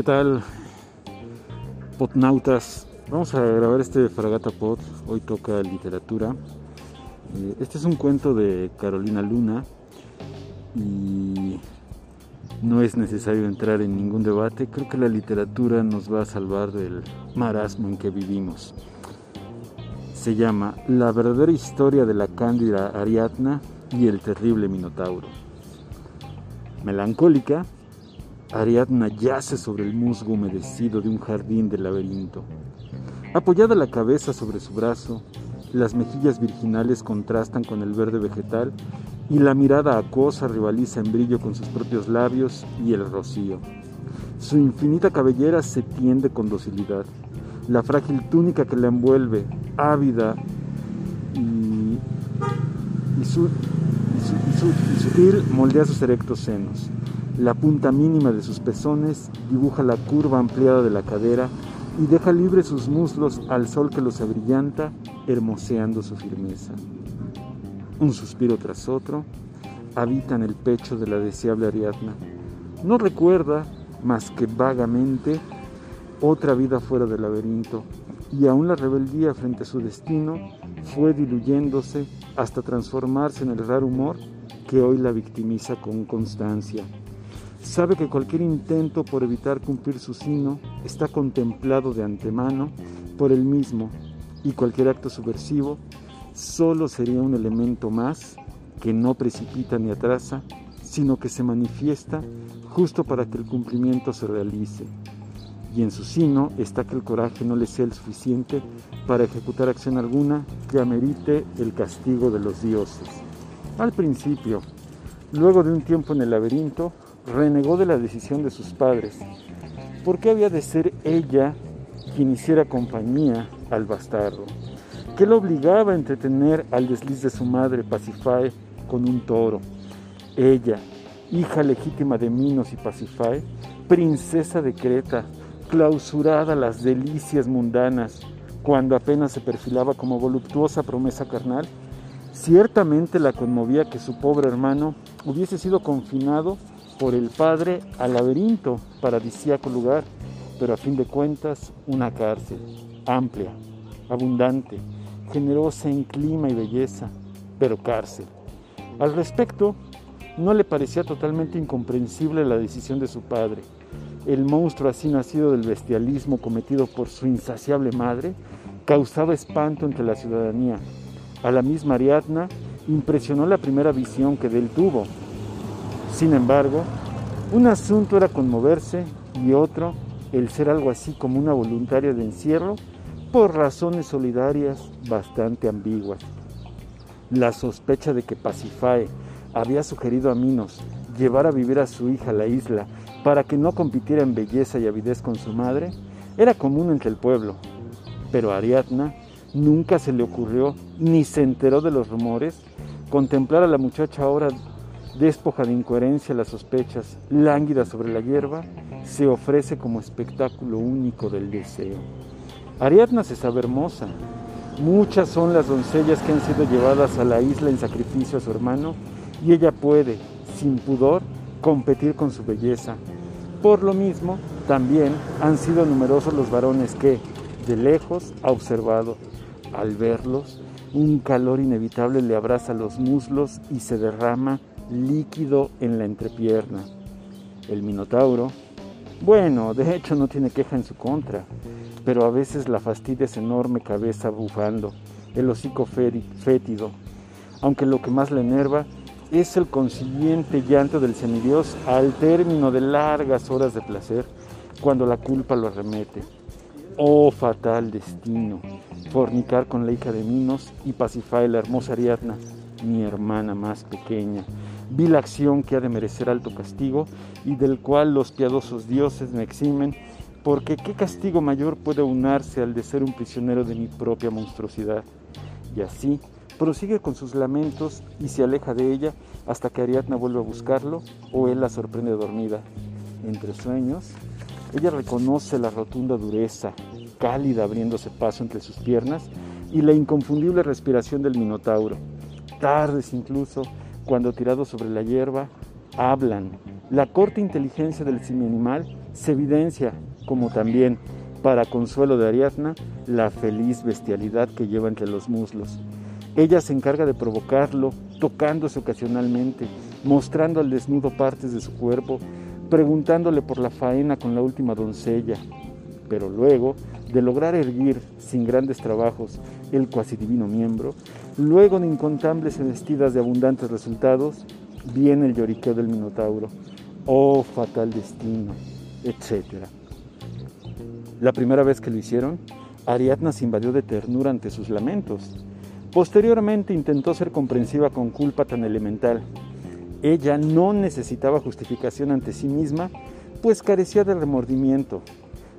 ¿Qué tal, potnautas? Vamos a grabar este Fragata Pod. Hoy toca literatura. Eh, este es un cuento de Carolina Luna y no es necesario entrar en ningún debate. Creo que la literatura nos va a salvar del marasmo en que vivimos. Se llama La verdadera historia de la cándida Ariadna y el terrible Minotauro. Melancólica, Ariadna yace sobre el musgo humedecido de un jardín de laberinto. Apoyada la cabeza sobre su brazo, las mejillas virginales contrastan con el verde vegetal y la mirada acosa rivaliza en brillo con sus propios labios y el rocío. Su infinita cabellera se tiende con docilidad. La frágil túnica que la envuelve, ávida y, sutil, moldea sus erectos senos. La punta mínima de sus pezones dibuja la curva ampliada de la cadera y deja libres sus muslos al sol que los abrillanta, hermoseando su firmeza. Un suspiro tras otro en el pecho de la deseable Ariadna. No recuerda, más que vagamente, otra vida fuera del laberinto, y aún la rebeldía frente a su destino fue diluyéndose hasta transformarse en el raro humor que hoy la victimiza con constancia. Sabe que cualquier intento por evitar cumplir su sino está contemplado de antemano por él mismo y cualquier acto subversivo solo sería un elemento más que no precipita ni atrasa, sino que se manifiesta justo para que el cumplimiento se realice. Y en su sino está que el coraje no le sea el suficiente para ejecutar acción alguna que amerite el castigo de los dioses. Al principio, luego de un tiempo en el laberinto, renegó de la decisión de sus padres. ¿Por qué había de ser ella quien hiciera compañía al bastardo? ¿Qué lo obligaba a entretener al desliz de su madre, Pasifae, con un toro? Ella, hija legítima de Minos y Pasifae, princesa de Creta, clausurada a las delicias mundanas, cuando apenas se perfilaba como voluptuosa promesa carnal, ciertamente la conmovía que su pobre hermano hubiese sido confinado por el padre al laberinto, paradisíaco lugar, pero a fin de cuentas una cárcel, amplia, abundante, generosa en clima y belleza, pero cárcel. Al respecto, no le parecía totalmente incomprensible la decisión de su padre. El monstruo así nacido del bestialismo cometido por su insaciable madre causaba espanto entre la ciudadanía. A la misma Ariadna impresionó la primera visión que de él tuvo, sin embargo, un asunto era conmoverse y otro el ser algo así como una voluntaria de encierro por razones solidarias bastante ambiguas. La sospecha de que Pasifae había sugerido a Minos llevar a vivir a su hija a la isla para que no compitiera en belleza y avidez con su madre era común entre el pueblo, pero Ariadna nunca se le ocurrió ni se enteró de los rumores contemplar a la muchacha ahora despoja de incoherencia las sospechas, lánguida sobre la hierba, se ofrece como espectáculo único del deseo. Ariadna se sabe hermosa. Muchas son las doncellas que han sido llevadas a la isla en sacrificio a su hermano y ella puede, sin pudor, competir con su belleza. Por lo mismo, también han sido numerosos los varones que, de lejos, ha observado. Al verlos, un calor inevitable le abraza los muslos y se derrama líquido en la entrepierna. El Minotauro, bueno, de hecho no tiene queja en su contra, pero a veces la fastidia es enorme cabeza bufando, el hocico fétido, aunque lo que más le enerva es el consiguiente llanto del semidios al término de largas horas de placer, cuando la culpa lo arremete. Oh fatal destino, fornicar con la hija de Minos y pacificar la hermosa Ariadna, mi hermana más pequeña, vi la acción que ha de merecer alto castigo y del cual los piadosos dioses me eximen, porque qué castigo mayor puede unarse al de ser un prisionero de mi propia monstruosidad. Y así prosigue con sus lamentos y se aleja de ella hasta que Ariadna vuelve a buscarlo o él la sorprende dormida. Entre sueños, ella reconoce la rotunda dureza, cálida abriéndose paso entre sus piernas y la inconfundible respiración del Minotauro. Tardes incluso, cuando tirados sobre la hierba, hablan. La corta inteligencia del animal se evidencia, como también para consuelo de Ariadna, la feliz bestialidad que lleva entre los muslos. Ella se encarga de provocarlo, tocándose ocasionalmente, mostrando al desnudo partes de su cuerpo, preguntándole por la faena con la última doncella. Pero luego, de lograr erguir sin grandes trabajos el cuasi divino miembro, luego de incontables vestidas de abundantes resultados, viene el lloriqueo del Minotauro. Oh, fatal destino, etc. La primera vez que lo hicieron, Ariadna se invadió de ternura ante sus lamentos. Posteriormente intentó ser comprensiva con culpa tan elemental. Ella no necesitaba justificación ante sí misma, pues carecía de remordimiento.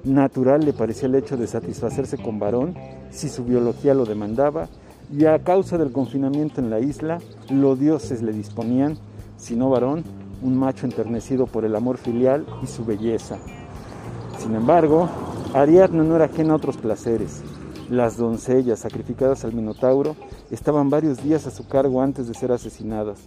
Natural le parecía el hecho de satisfacerse con varón si su biología lo demandaba, y a causa del confinamiento en la isla, los dioses le disponían, si no varón, un macho enternecido por el amor filial y su belleza. Sin embargo, Ariadna no era ajena a otros placeres. Las doncellas sacrificadas al Minotauro estaban varios días a su cargo antes de ser asesinadas.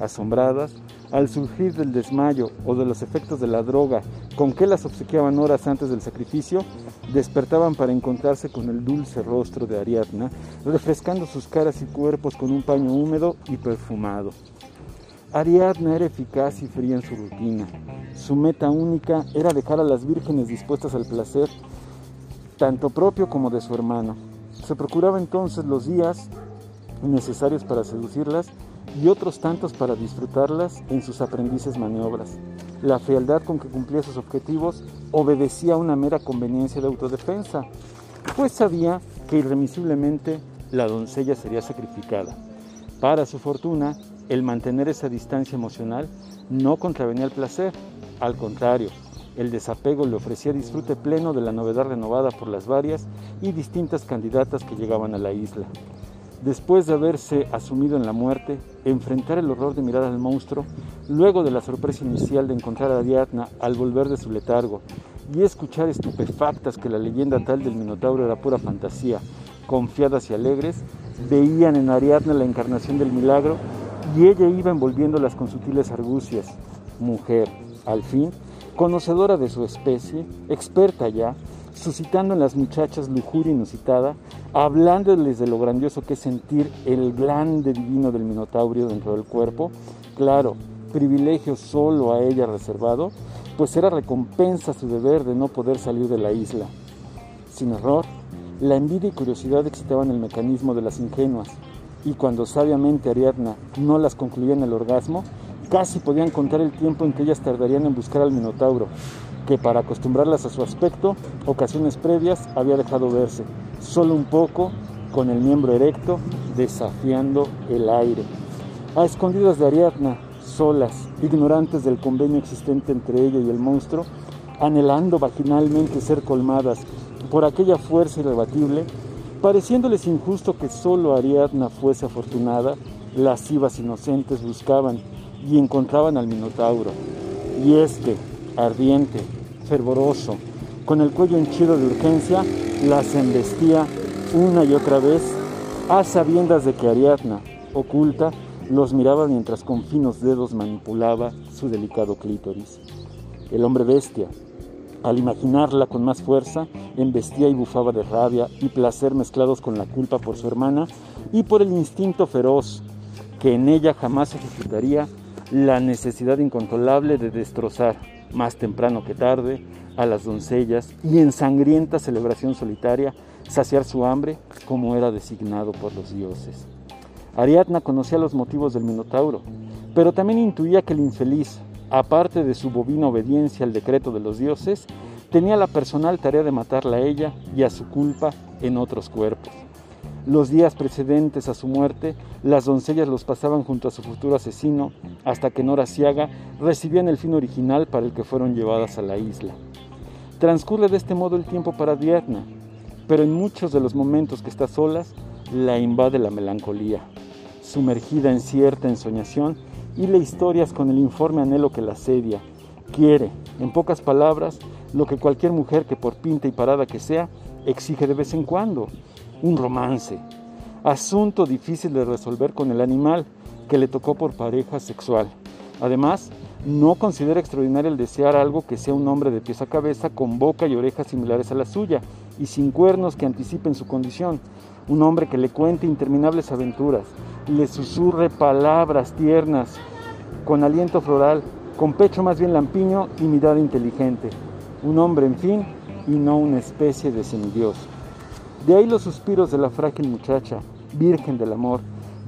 Asombradas, al surgir del desmayo o de los efectos de la droga con que las obsequiaban horas antes del sacrificio, despertaban para encontrarse con el dulce rostro de Ariadna, refrescando sus caras y cuerpos con un paño húmedo y perfumado. Ariadna era eficaz y fría en su rutina. Su meta única era dejar a las vírgenes dispuestas al placer tanto propio como de su hermano. Se procuraba entonces los días necesarios para seducirlas y otros tantos para disfrutarlas en sus aprendices maniobras. La fealdad con que cumplía sus objetivos obedecía a una mera conveniencia de autodefensa, pues sabía que irremisiblemente la doncella sería sacrificada. Para su fortuna, el mantener esa distancia emocional no contravenía el placer, al contrario, el desapego le ofrecía disfrute pleno de la novedad renovada por las varias y distintas candidatas que llegaban a la isla. Después de haberse asumido en la muerte, enfrentar el horror de mirar al monstruo, luego de la sorpresa inicial de encontrar a Ariadna al volver de su letargo y escuchar estupefactas que la leyenda tal del Minotauro era pura fantasía, confiadas y alegres, veían en Ariadna la encarnación del milagro y ella iba envolviéndolas con sutiles argucias. Mujer, al fin, conocedora de su especie, experta ya, suscitando en las muchachas lujuria inusitada, hablándoles de lo grandioso que es sentir el grande divino del Minotaurio dentro del cuerpo, claro, privilegio solo a ella reservado, pues era recompensa su deber de no poder salir de la isla. Sin error, la envidia y curiosidad excitaban el mecanismo de las ingenuas, y cuando sabiamente Ariadna no las concluía en el orgasmo, Casi podían contar el tiempo en que ellas tardarían en buscar al Minotauro, que para acostumbrarlas a su aspecto, ocasiones previas había dejado verse, solo un poco, con el miembro erecto, desafiando el aire. A escondidas de Ariadna, solas, ignorantes del convenio existente entre ella y el monstruo, anhelando vaginalmente ser colmadas por aquella fuerza irrebatible, pareciéndoles injusto que solo Ariadna fuese afortunada, lascivas inocentes buscaban y encontraban al Minotauro. Y este, ardiente, fervoroso, con el cuello henchido de urgencia, las embestía una y otra vez, a sabiendas de que Ariadna, oculta, los miraba mientras con finos dedos manipulaba su delicado clítoris. El hombre bestia, al imaginarla con más fuerza, embestía y bufaba de rabia y placer mezclados con la culpa por su hermana y por el instinto feroz que en ella jamás ejecutaría la necesidad incontrolable de destrozar, más temprano que tarde, a las doncellas y en sangrienta celebración solitaria saciar su hambre como era designado por los dioses. Ariadna conocía los motivos del Minotauro, pero también intuía que el infeliz, aparte de su bovina obediencia al decreto de los dioses, tenía la personal tarea de matarla a ella y a su culpa en otros cuerpos. Los días precedentes a su muerte, las doncellas los pasaban junto a su futuro asesino hasta que Nora Ciaga recibían el fin original para el que fueron llevadas a la isla. Transcurre de este modo el tiempo para Diana, pero en muchos de los momentos que está solas, la invade la melancolía, sumergida en cierta ensoñación y le historias con el informe anhelo que la asedia. Quiere, en pocas palabras, lo que cualquier mujer que por pinta y parada que sea, exige de vez en cuando, un romance, asunto difícil de resolver con el animal que le tocó por pareja sexual. Además, no considera extraordinario el desear algo que sea un hombre de pies a cabeza con boca y orejas similares a la suya y sin cuernos que anticipen su condición. Un hombre que le cuente interminables aventuras, le susurre palabras tiernas, con aliento floral, con pecho más bien lampiño y mirada inteligente. Un hombre, en fin, y no una especie de semidios. De ahí los suspiros de la frágil muchacha, virgen del amor,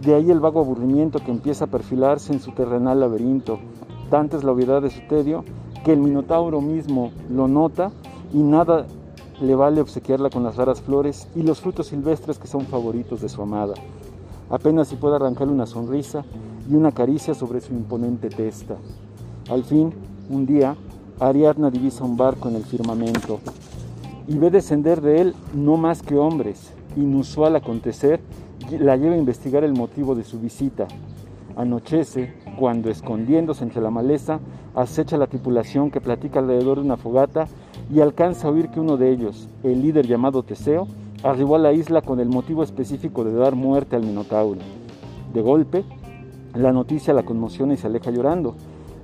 de ahí el vago aburrimiento que empieza a perfilarse en su terrenal laberinto, Tanta es la obviedad de su tedio que el Minotauro mismo lo nota y nada le vale obsequiarla con las raras flores y los frutos silvestres que son favoritos de su amada. Apenas si puede arrancarle una sonrisa y una caricia sobre su imponente testa. Al fin, un día, Ariadna divisa un barco en el firmamento y ve descender de él no más que hombres. Inusual acontecer, la lleva a investigar el motivo de su visita. Anochece cuando, escondiéndose entre la maleza, acecha la tripulación que platica alrededor de una fogata y alcanza a oír que uno de ellos, el líder llamado Teseo, arribó a la isla con el motivo específico de dar muerte al Minotauro. De golpe, la noticia la conmociona y se aleja llorando.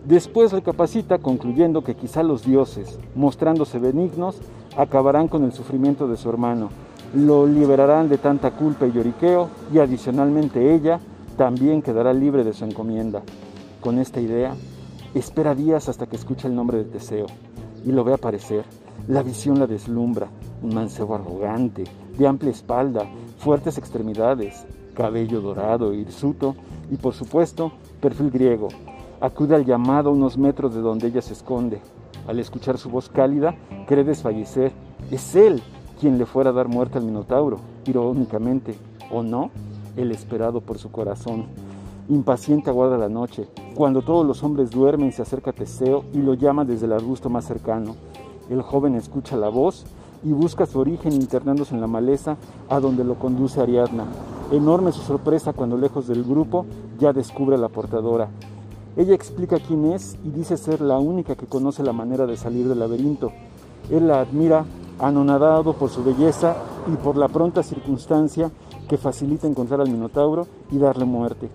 Después recapacita concluyendo que quizá los dioses, mostrándose benignos, acabarán con el sufrimiento de su hermano, lo liberarán de tanta culpa y lloriqueo y adicionalmente ella también quedará libre de su encomienda. Con esta idea, espera días hasta que escuche el nombre de Teseo y lo ve aparecer. La visión la deslumbra, un mancebo arrogante, de amplia espalda, fuertes extremidades, cabello dorado, hirsuto y por supuesto perfil griego. Acude al llamado unos metros de donde ella se esconde. Al escuchar su voz cálida, cree desfallecer. Es él quien le fuera a dar muerte al Minotauro, irónicamente, ¿o no? El esperado por su corazón. Impaciente aguarda la noche. Cuando todos los hombres duermen, se acerca Teseo y lo llama desde el arbusto más cercano. El joven escucha la voz y busca su origen internándose en la maleza a donde lo conduce Ariadna. Enorme su sorpresa cuando lejos del grupo ya descubre a la portadora. Ella explica quién es y dice ser la única que conoce la manera de salir del laberinto. Él la admira, anonadado por su belleza y por la pronta circunstancia que facilita encontrar al Minotauro y darle muerte.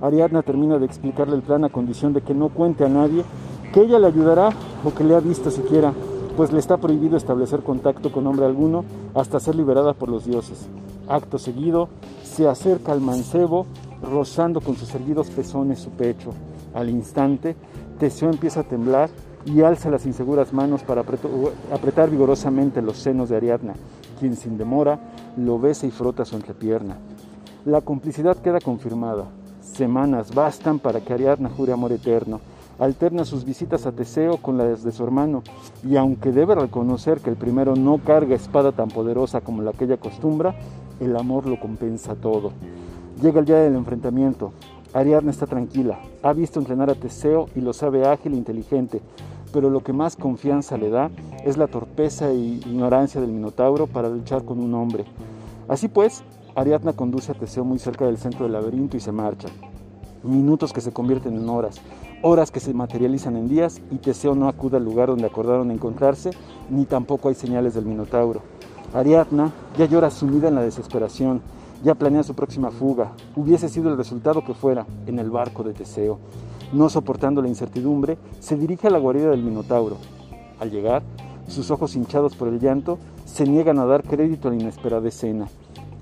Ariadna termina de explicarle el plan a condición de que no cuente a nadie que ella le ayudará o que le ha visto siquiera, pues le está prohibido establecer contacto con hombre alguno hasta ser liberada por los dioses. Acto seguido, se acerca al mancebo, rozando con sus erguidos pezones su pecho. Al instante, Teseo empieza a temblar y alza las inseguras manos para apretar vigorosamente los senos de Ariadna, quien sin demora lo besa y frota su entrepierna. La complicidad queda confirmada. Semanas bastan para que Ariadna jure amor eterno. Alterna sus visitas a Teseo con las de su hermano, y aunque debe reconocer que el primero no carga espada tan poderosa como la que ella acostumbra, el amor lo compensa todo. Llega el día del enfrentamiento. Ariadna está tranquila, ha visto entrenar a Teseo y lo sabe ágil e inteligente, pero lo que más confianza le da es la torpeza e ignorancia del Minotauro para luchar con un hombre. Así pues, Ariadna conduce a Teseo muy cerca del centro del laberinto y se marcha. Minutos que se convierten en horas, horas que se materializan en días y Teseo no acude al lugar donde acordaron encontrarse, ni tampoco hay señales del Minotauro. Ariadna ya llora sumida en la desesperación, ya planea su próxima fuga, hubiese sido el resultado que fuera, en el barco de Teseo. No soportando la incertidumbre, se dirige a la guarida del Minotauro. Al llegar, sus ojos hinchados por el llanto se niegan a dar crédito a la inesperada escena.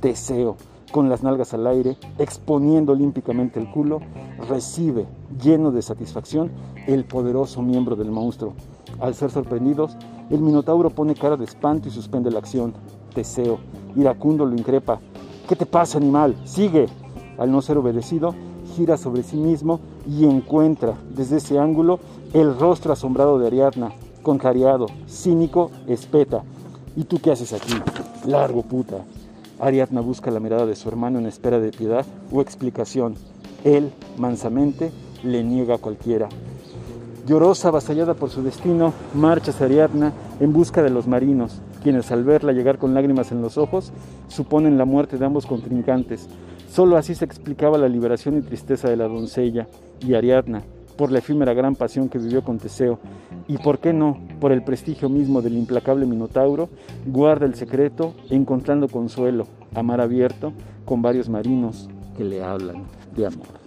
Teseo, con las nalgas al aire, exponiendo olímpicamente el culo, recibe, lleno de satisfacción, el poderoso miembro del monstruo. Al ser sorprendidos, el Minotauro pone cara de espanto y suspende la acción. Teseo, iracundo, lo increpa. ¿Qué te pasa, animal? Sigue. Al no ser obedecido, gira sobre sí mismo y encuentra desde ese ángulo el rostro asombrado de Ariadna, contrariado, cínico, espeta. ¿Y tú qué haces aquí? Largo puta. Ariadna busca la mirada de su hermano en espera de piedad o explicación. Él, mansamente, le niega a cualquiera. Llorosa, avasallada por su destino, marcha hacia Ariadna en busca de los marinos, quienes al verla llegar con lágrimas en los ojos, suponen la muerte de ambos contrincantes. Solo así se explicaba la liberación y tristeza de la doncella y Ariadna, por la efímera gran pasión que vivió con Teseo, y por qué no, por el prestigio mismo del implacable Minotauro, guarda el secreto encontrando consuelo, amar abierto, con varios marinos que le hablan de amor.